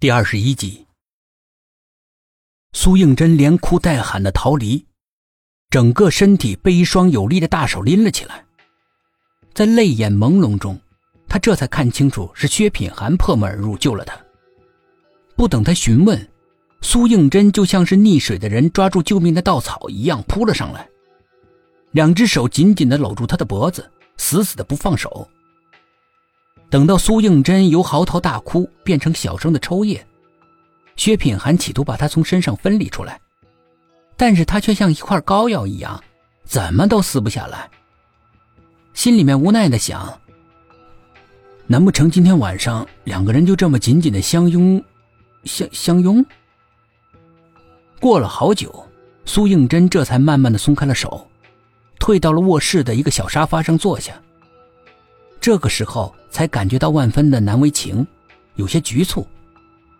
第二十一集，苏应真连哭带喊的逃离，整个身体被一双有力的大手拎了起来。在泪眼朦胧中，他这才看清楚是薛品涵破门而入救了他。不等他询问，苏应真就像是溺水的人抓住救命的稻草一样扑了上来，两只手紧紧的搂住他的脖子，死死的不放手。等到苏应真由嚎啕大哭变成小声的抽噎，薛品涵企图把他从身上分离出来，但是他却像一块膏药一样，怎么都撕不下来。心里面无奈的想：难不成今天晚上两个人就这么紧紧的相拥，相相拥？过了好久，苏应真这才慢慢的松开了手，退到了卧室的一个小沙发上坐下。这个时候才感觉到万分的难为情，有些局促，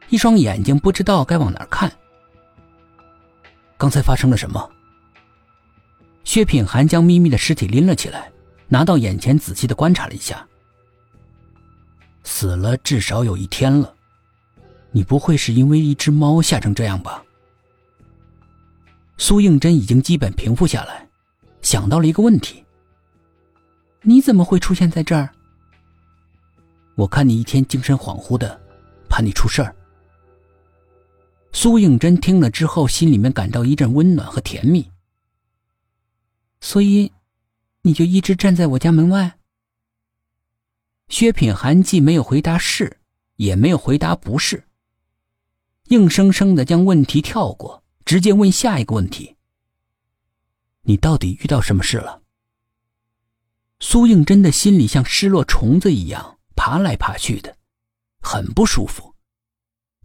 一双眼睛不知道该往哪看。刚才发生了什么？薛品涵将咪咪的尸体拎了起来，拿到眼前仔细的观察了一下。死了至少有一天了，你不会是因为一只猫吓成这样吧？苏应真已经基本平复下来，想到了一个问题。你怎么会出现在这儿？我看你一天精神恍惚的，怕你出事儿。苏应真听了之后，心里面感到一阵温暖和甜蜜。所以，你就一直站在我家门外。薛品涵既没有回答是，也没有回答不是，硬生生的将问题跳过，直接问下一个问题：你到底遇到什么事了？苏应真的心里像失落虫子一样爬来爬去的，很不舒服，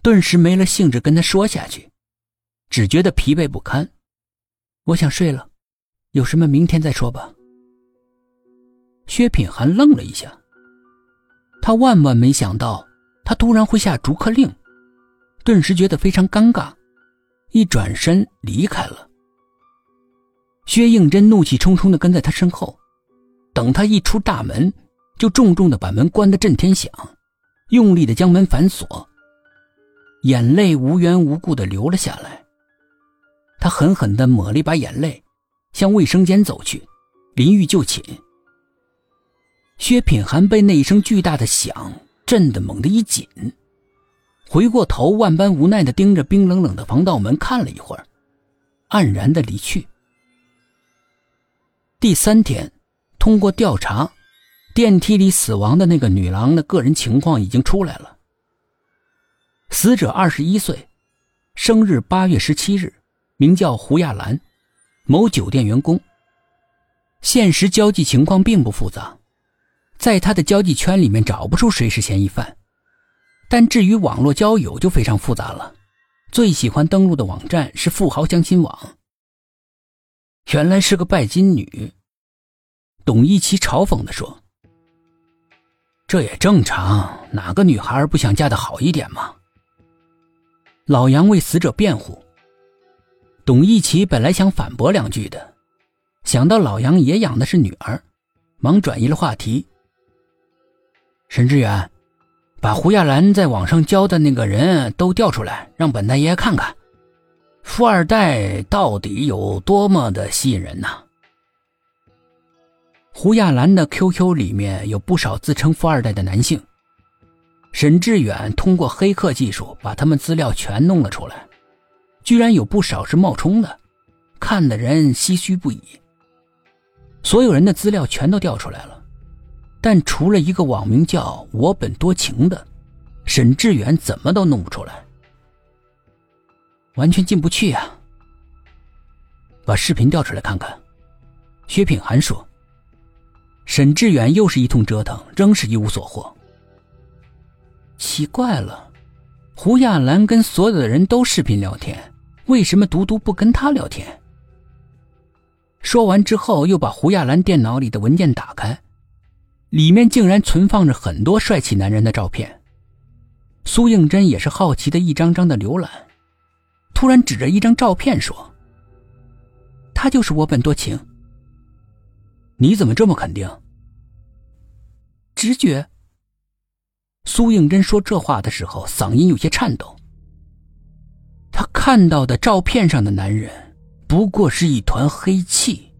顿时没了兴致跟他说下去，只觉得疲惫不堪。我想睡了，有什么明天再说吧。薛品涵愣了一下，他万万没想到他突然会下逐客令，顿时觉得非常尴尬，一转身离开了。薛应真怒气冲冲的跟在他身后。等他一出大门，就重重的把门关得震天响，用力的将门反锁，眼泪无缘无故的流了下来。他狠狠的抹了一把眼泪，向卫生间走去，淋浴就寝。薛品涵被那一声巨大的响震得猛地一紧，回过头，万般无奈的盯着冰冷冷的防盗门看了一会儿，黯然的离去。第三天。通过调查，电梯里死亡的那个女郎的个人情况已经出来了。死者二十一岁，生日八月十七日，名叫胡亚兰，某酒店员工。现实交际情况并不复杂，在他的交际圈里面找不出谁是嫌疑犯。但至于网络交友就非常复杂了，最喜欢登录的网站是富豪相亲网。原来是个拜金女。董一奇嘲讽地说：“这也正常，哪个女孩不想嫁得好一点吗？”老杨为死者辩护。董一奇本来想反驳两句的，想到老杨也养的是女儿，忙转移了话题。沈志远，把胡亚兰在网上交的那个人都调出来，让本大爷看看，富二代到底有多么的吸引人呐！胡亚兰的 QQ 里面有不少自称富二代的男性，沈志远通过黑客技术把他们资料全弄了出来，居然有不少是冒充的，看的人唏嘘不已。所有人的资料全都调出来了，但除了一个网名叫“我本多情”的，沈志远怎么都弄不出来，完全进不去呀。把视频调出来看看，薛品涵说。沈志远又是一通折腾，仍是一无所获。奇怪了，胡亚兰跟所有的人都视频聊天，为什么独独不跟他聊天？说完之后，又把胡亚兰电脑里的文件打开，里面竟然存放着很多帅气男人的照片。苏应真也是好奇的一张张的浏览，突然指着一张照片说：“他就是我本多情。”你怎么这么肯定？直觉。苏应真说这话的时候，嗓音有些颤抖。他看到的照片上的男人，不过是一团黑气。